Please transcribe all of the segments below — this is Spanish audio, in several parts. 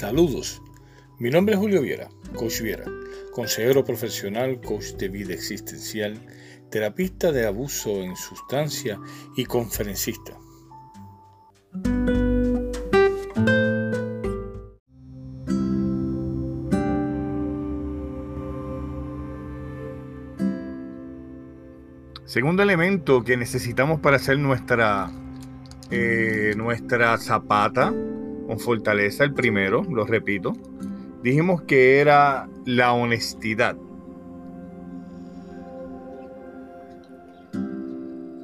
Saludos, mi nombre es Julio Viera, coach Viera, consejero profesional, coach de vida existencial, terapista de abuso en sustancia y conferencista. Segundo elemento que necesitamos para hacer nuestra, eh, nuestra zapata con fortaleza, el primero, lo repito, dijimos que era la honestidad.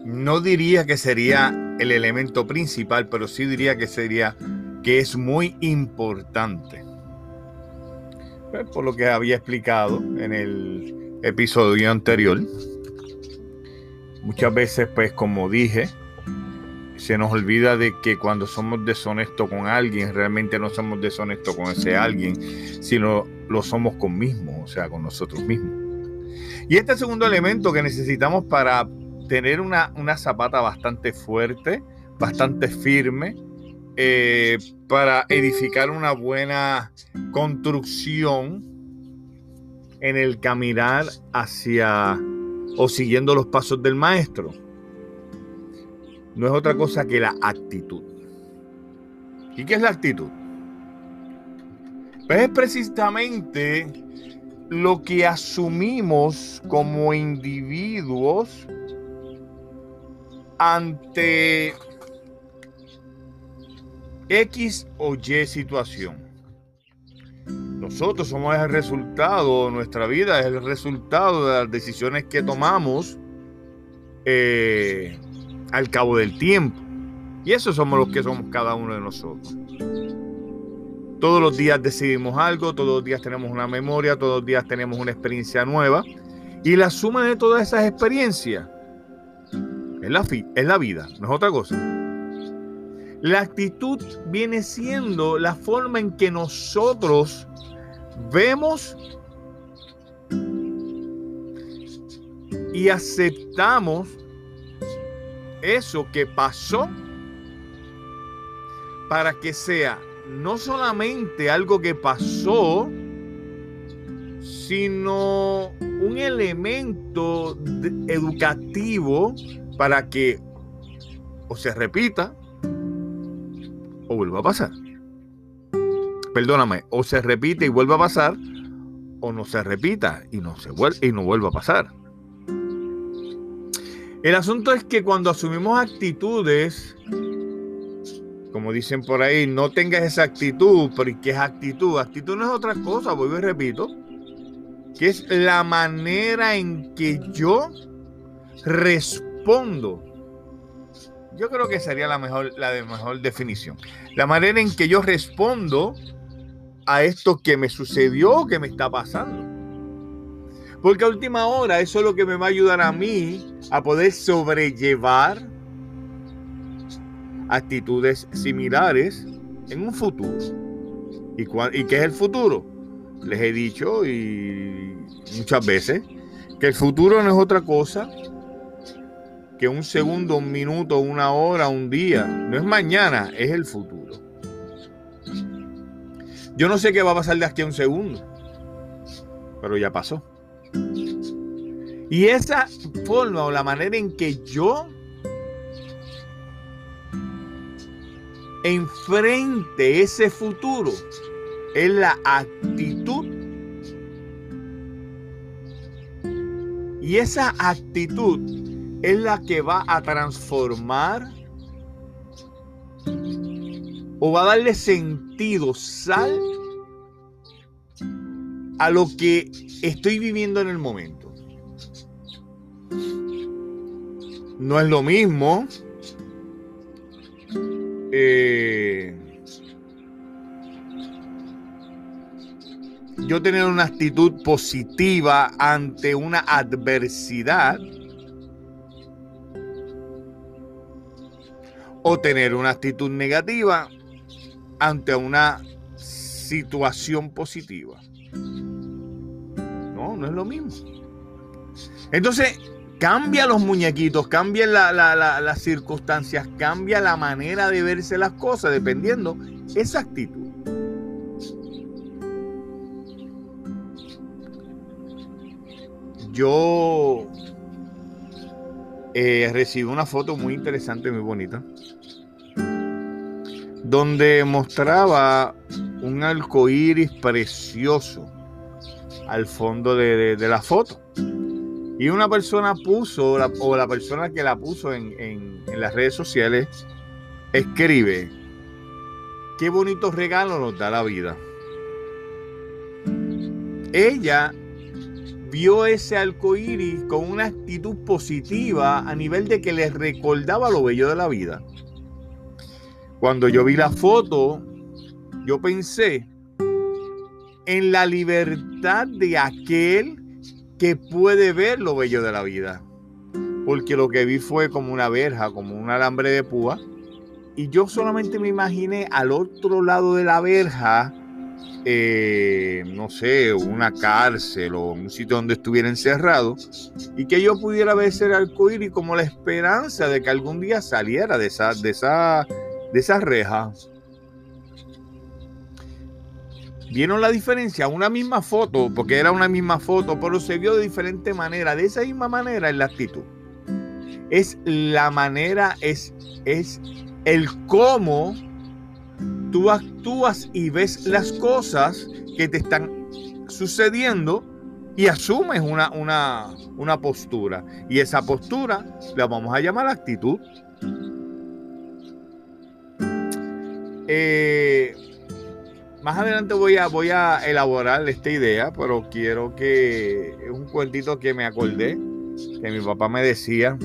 No diría que sería el elemento principal, pero sí diría que sería que es muy importante. Pues, por lo que había explicado en el episodio anterior. Muchas veces, pues como dije, se nos olvida de que cuando somos deshonestos con alguien, realmente no somos deshonestos con ese alguien, sino lo somos con mismos, o sea, con nosotros mismos. Y este segundo elemento que necesitamos para tener una, zapata bastante fuerte, bastante firme, eh, para edificar una buena construcción en el caminar hacia o siguiendo los pasos del maestro. No es otra cosa que la actitud. ¿Y qué es la actitud? Pues es precisamente lo que asumimos como individuos ante X o Y situación. Nosotros somos el resultado, nuestra vida es el resultado de las decisiones que tomamos eh, al cabo del tiempo. Y eso somos los que somos cada uno de nosotros. Todos los días decidimos algo, todos los días tenemos una memoria, todos los días tenemos una experiencia nueva. Y la suma de todas esas experiencias es la, es la vida, no es otra cosa. La actitud viene siendo la forma en que nosotros vemos y aceptamos eso que pasó para que sea no solamente algo que pasó, sino un elemento educativo para que o se repita o vuelva a pasar perdóname, o se repite y vuelve a pasar, o no se repita y no, se y no vuelva a pasar. El asunto es que cuando asumimos actitudes, como dicen por ahí, no tengas esa actitud, pero ¿qué es actitud? Actitud no es otra cosa, vuelvo y repito, que es la manera en que yo respondo. Yo creo que sería la mejor, la de mejor definición. La manera en que yo respondo a esto que me sucedió, que me está pasando. Porque a última hora eso es lo que me va a ayudar a mí a poder sobrellevar actitudes similares en un futuro. ¿Y, ¿Y qué es el futuro? Les he dicho y muchas veces que el futuro no es otra cosa que un segundo, un minuto, una hora, un día. No es mañana, es el futuro. Yo no sé qué va a pasar de aquí a un segundo, pero ya pasó. Y esa forma o la manera en que yo enfrente ese futuro es la actitud. Y esa actitud es la que va a transformar o va a darle sentido, sal a lo que estoy viviendo en el momento. No es lo mismo eh, yo tener una actitud positiva ante una adversidad o tener una actitud negativa ante una situación positiva no, es lo mismo. Entonces, cambia los muñequitos, cambia las circunstancias, cambia la manera de verse las cosas, dependiendo esa actitud. Yo eh, recibí una foto muy interesante, muy bonita, donde mostraba un arco iris precioso al fondo de, la foto. Y una persona puso, o la persona que la puso en, en las redes sociales, escribe, qué bonito regalo nos da la vida. Ella vio ese arco iris con una actitud positiva a nivel de que le recordaba lo bello de la vida. Cuando yo vi la foto, yo pensé en la libertad de aquel que puede ver lo bello de la vida. Porque lo que vi fue como una verja, como un alambre de púa. Y yo solamente me imaginé al otro lado de la verja eh, no sé, una cárcel o un sitio donde estuviera encerrado y que yo pudiera ver ese arcoíris como la esperanza de que algún día saliera de esa, de esa, de esa reja. ¿Vieron la diferencia? Una misma foto, porque era una misma foto, pero se vio de diferente manera. De esa misma manera es la actitud. Es la manera, es, es el cómo tú actúas y ves las cosas que te están sucediendo y asumes una, una, postura. Y esa postura la vamos a llamar actitud. Eh, más adelante voy a, voy a elaborar esta idea, pero quiero que es un cuentito que me acordé, que mi papá me decía,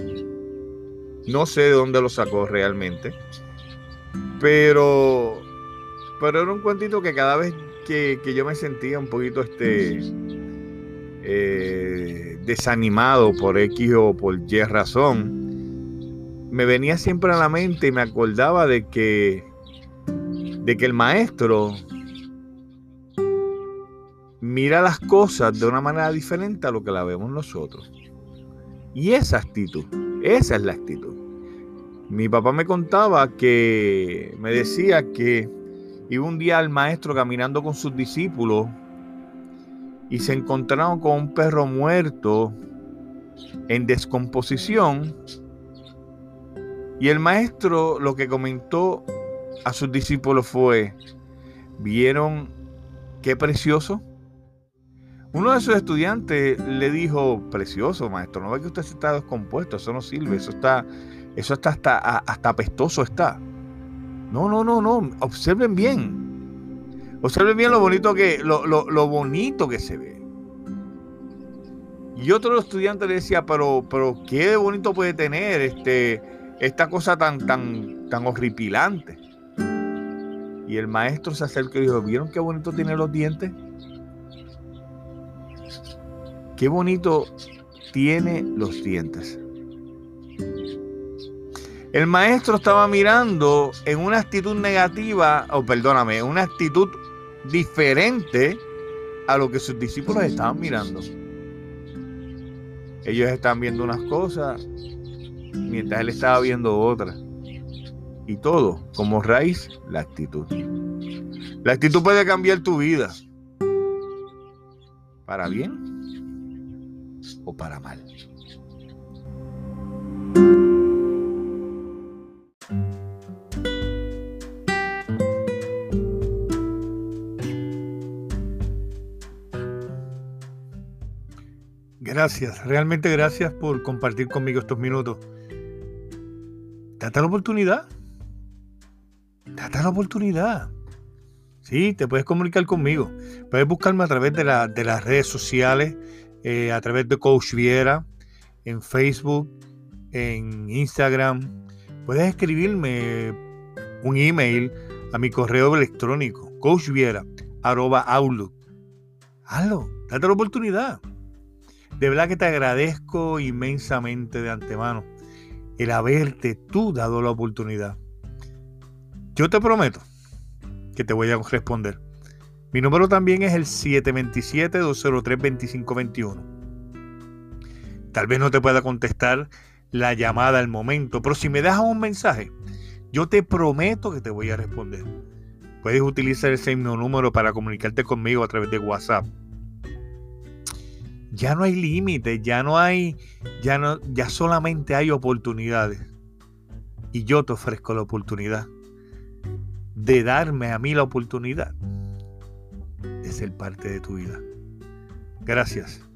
no sé de dónde lo sacó realmente, pero pero era un cuentito que cada vez que, yo me sentía un poquito este, eh, desanimado por X o por Y razón, me venía siempre a la mente y me acordaba de que, de que el maestro mira las cosas de una manera diferente a lo que la vemos nosotros. Y esa actitud, esa es la actitud. Mi papá me contaba que, me decía que Iba un día el maestro caminando con sus discípulos y se encontraron con un perro muerto en descomposición. Y el maestro lo que comentó a sus discípulos fue, ¿vieron qué precioso? Uno de sus estudiantes le dijo, precioso maestro, no ve que usted está descompuesto, eso no sirve, eso está, eso está hasta, hasta apestoso está. No, no, no, no. Observen bien. Observen bien lo bonito que, lo, bonito que se ve. Y otro estudiante le decía, pero, pero qué bonito puede tener este, esta cosa tan, tan, tan horripilante. Y el maestro se acercó y dijo, ¿vieron qué bonito tiene los dientes? Qué bonito tiene los dientes. El maestro estaba mirando en una actitud negativa, o perdóname, una actitud diferente a lo que sus discípulos estaban mirando. Ellos estaban viendo unas cosas mientras él estaba viendo otras. Y todo, como raíz, la actitud. La actitud puede cambiar tu vida. Para bien o para mal. Gracias, realmente gracias por compartir conmigo estos minutos. Date la oportunidad. Date la oportunidad. Sí, te puedes comunicar conmigo. Puedes buscarme a través de, las redes sociales, eh, a través de Coach Viera, en Facebook, en Instagram. Puedes escribirme un email a mi correo electrónico, coachviera, arroba outlook. Hazlo, date la oportunidad. De verdad que te agradezco inmensamente de antemano el haberte tú dado la oportunidad. Yo te prometo que te voy a responder. Mi número también es el 727-203-2521. Tal vez no te pueda contestar la llamada al momento, pero si me dejas un mensaje, yo te prometo que te voy a responder. Puedes utilizar ese mismo número para comunicarte conmigo a través de WhatsApp ya no hay límites, ya no hay, ya no, ya solamente hay oportunidades. Y yo te ofrezco la oportunidad de darme a mí la oportunidad ser parte de tu vida. Gracias